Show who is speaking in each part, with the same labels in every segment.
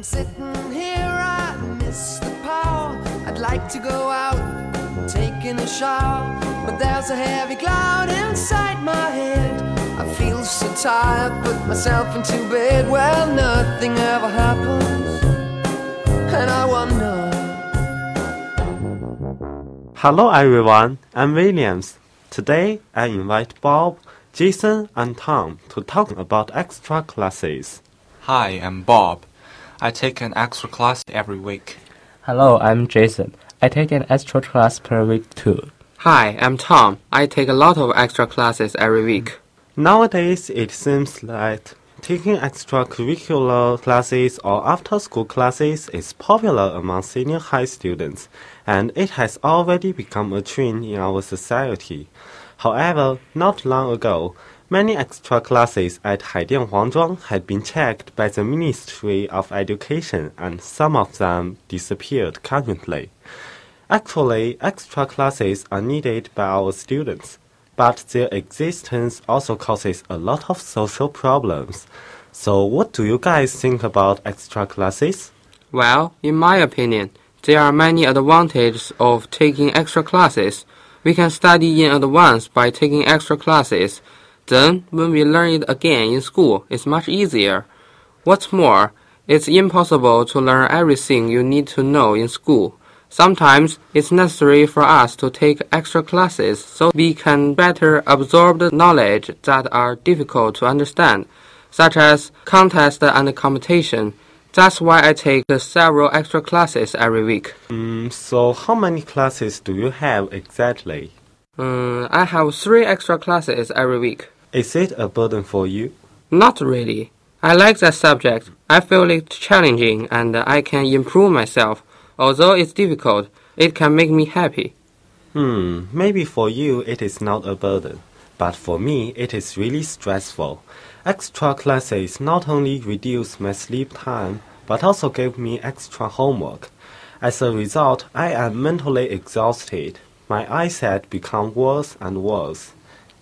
Speaker 1: I'm sitting here, I miss the power. I'd like to go out, taking a shower, but there's a heavy cloud inside my head. I feel so tired, put myself into bed. Well, nothing ever happens, and I wonder.
Speaker 2: Hello everyone, I'm Williams. Today I invite Bob, Jason, and Tom to talk about extra classes.
Speaker 3: Hi, I'm Bob. I take an extra class every week.
Speaker 4: Hello, I'm Jason. I take an extra class per week too.
Speaker 5: Hi, I'm Tom. I take a lot of extra classes every week.
Speaker 2: Nowadays, it seems that taking extracurricular classes or after-school classes is popular among senior high students, and it has already become a trend in our society. However, not long ago, many extra classes at Haidian Huanglong had been checked by the Ministry of Education, and some of them disappeared currently. Actually, extra classes are needed by our students, but their existence also causes a lot of social problems. So, what do you guys think about extra classes?
Speaker 5: Well, in my opinion, there are many advantages of taking extra classes. We can study in advance by taking extra classes. Then, when we learn it again in school, it's much easier. What's more, it's impossible to learn everything you need to know in school. Sometimes it's necessary for us to take extra classes so we can better absorb the knowledge that are difficult to understand, such as contest and competition. That's why I take several extra classes every week.
Speaker 2: Mm, so, how many classes do you have exactly?
Speaker 5: Um, I have three extra classes every week.
Speaker 2: Is it a burden for you?
Speaker 5: Not really. I like that subject. I feel it challenging and I can improve myself. Although it's difficult, it can make me happy.
Speaker 2: Hmm, maybe for you it is not a burden, but for me it is really stressful. Extra classes not only reduce my sleep time, but also give me extra homework. As a result, I am mentally exhausted. My eyesight become worse and worse.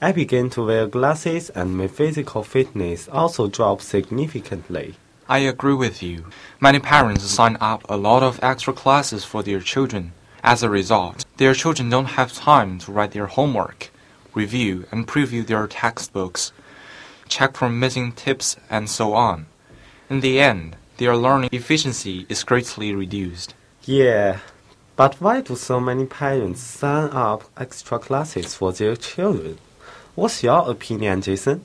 Speaker 2: I begin to wear glasses and my physical fitness also drops significantly.
Speaker 3: I agree with you. Many parents sign up a lot of extra classes for their children. As a result, their children don't have time to write their homework, review and preview their textbooks, check for missing tips, and so on. In the end, their learning efficiency is greatly reduced.
Speaker 2: Yeah, but why do so many parents sign up extra classes for their children? What's your opinion, Jason?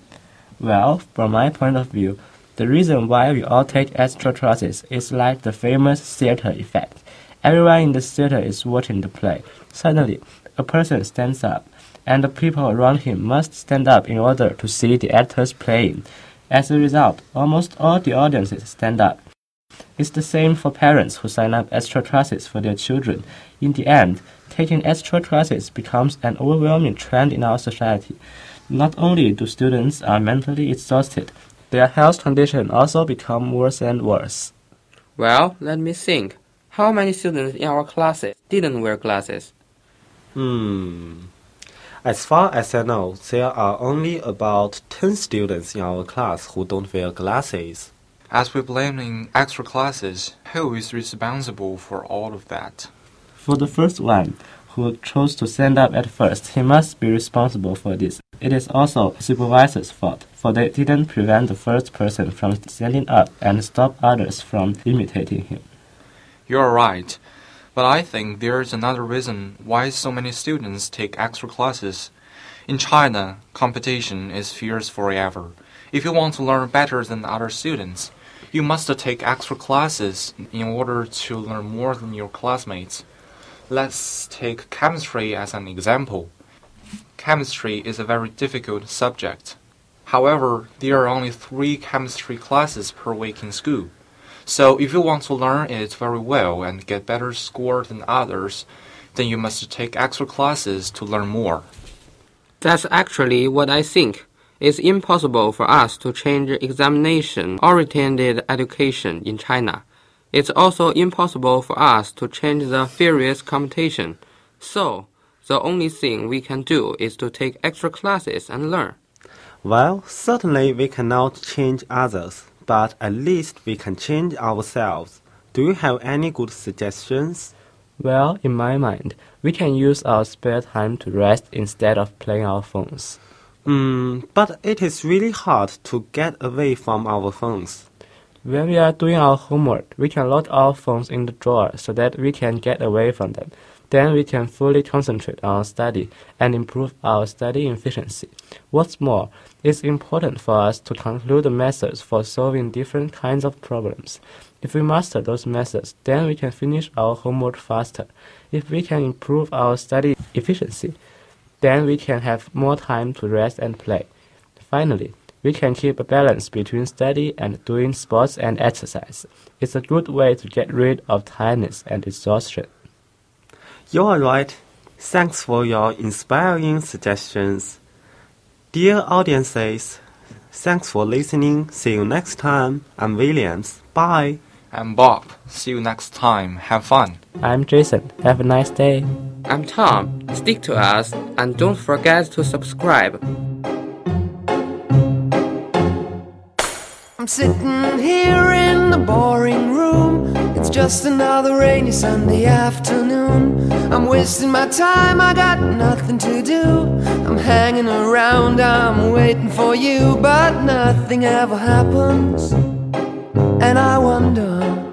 Speaker 4: Well, from my point of view, the reason why we all take extra classes is like the famous theater effect. Everyone in the theater is watching the play. Suddenly, a person stands up, and the people around him must stand up in order to see the actors playing. As a result, almost all the audiences stand up. It's the same for parents who sign up extra classes for their children. In the end, taking extra classes becomes an overwhelming trend in our society. Not only do students are mentally exhausted, their health condition also become worse and worse.
Speaker 5: Well, let me think. How many students in our classes didn't wear glasses?
Speaker 2: Hmm. As far as I know, there are only about 10 students in our class who don't wear glasses.
Speaker 3: As we blame in extra classes, who is responsible for all of that?
Speaker 4: For the first one, who chose to stand up at first, he must be responsible for this. It is also supervisor's fault, for they didn't prevent the first person from standing up and stop others from imitating him.
Speaker 3: You're right. But I think there's another reason why so many students take extra classes. In China, competition is fierce forever. If you want to learn better than other students, you must take extra classes in order to learn more than your classmates. Let's take chemistry as an example. Chemistry is a very difficult subject. However, there are only three chemistry classes per week in school. So if you want to learn it very well and get better score than others, then you must take extra classes to learn more.
Speaker 5: That's actually what I think. It's impossible for us to change examination oriented education in China. It's also impossible for us to change the furious competition. So, the only thing we can do is to take extra classes and learn.
Speaker 2: Well, certainly we cannot change others, but at least we can change ourselves. Do you have any good suggestions?
Speaker 4: Well, in my mind, we can use our spare time to rest instead of playing our phones.
Speaker 2: Hmm, but it is really hard to get away from our phones.
Speaker 4: When we are doing our homework, we can load our phones in the drawer so that we can get away from them. Then we can fully concentrate on study and improve our study efficiency. What's more, it's important for us to conclude the methods for solving different kinds of problems. If we master those methods, then we can finish our homework faster. If we can improve our study efficiency, then we can have more time to rest and play. Finally, we can keep a balance between study and doing sports and exercise. It's a good way to get rid of tiredness and exhaustion.
Speaker 2: You are right. Thanks for your inspiring suggestions. Dear audiences, thanks for listening. See you next time. I'm Williams. Bye.
Speaker 3: And Bob, see you next time. Have fun.
Speaker 4: I'm Jason. Have a nice day.
Speaker 5: I'm Tom. Stick to us and don't forget to subscribe.
Speaker 1: I'm sitting here in the boring room. It's just another rainy Sunday afternoon. I'm wasting my time, I got nothing to do. I'm hanging around, I'm waiting for you, but nothing ever happens. And I wonder.